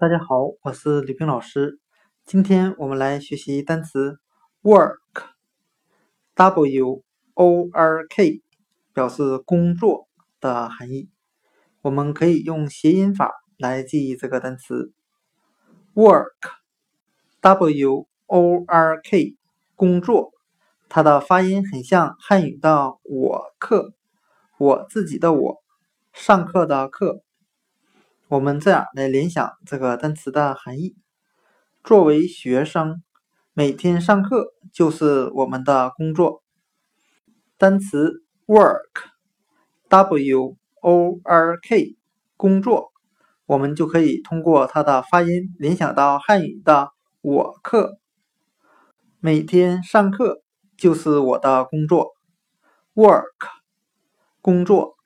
大家好，我是李平老师。今天我们来学习单词 work，w o r k，表示工作的含义。我们可以用谐音法来记忆这个单词 work，w o r k，工作。它的发音很像汉语的“我课”，我自己的“我”，上课的“课”。我们这样来联想这个单词的含义：作为学生，每天上课就是我们的工作。单词 work，w o r k，工作，我们就可以通过它的发音联想到汉语的“我课”。每天上课就是我的工作，work，工作。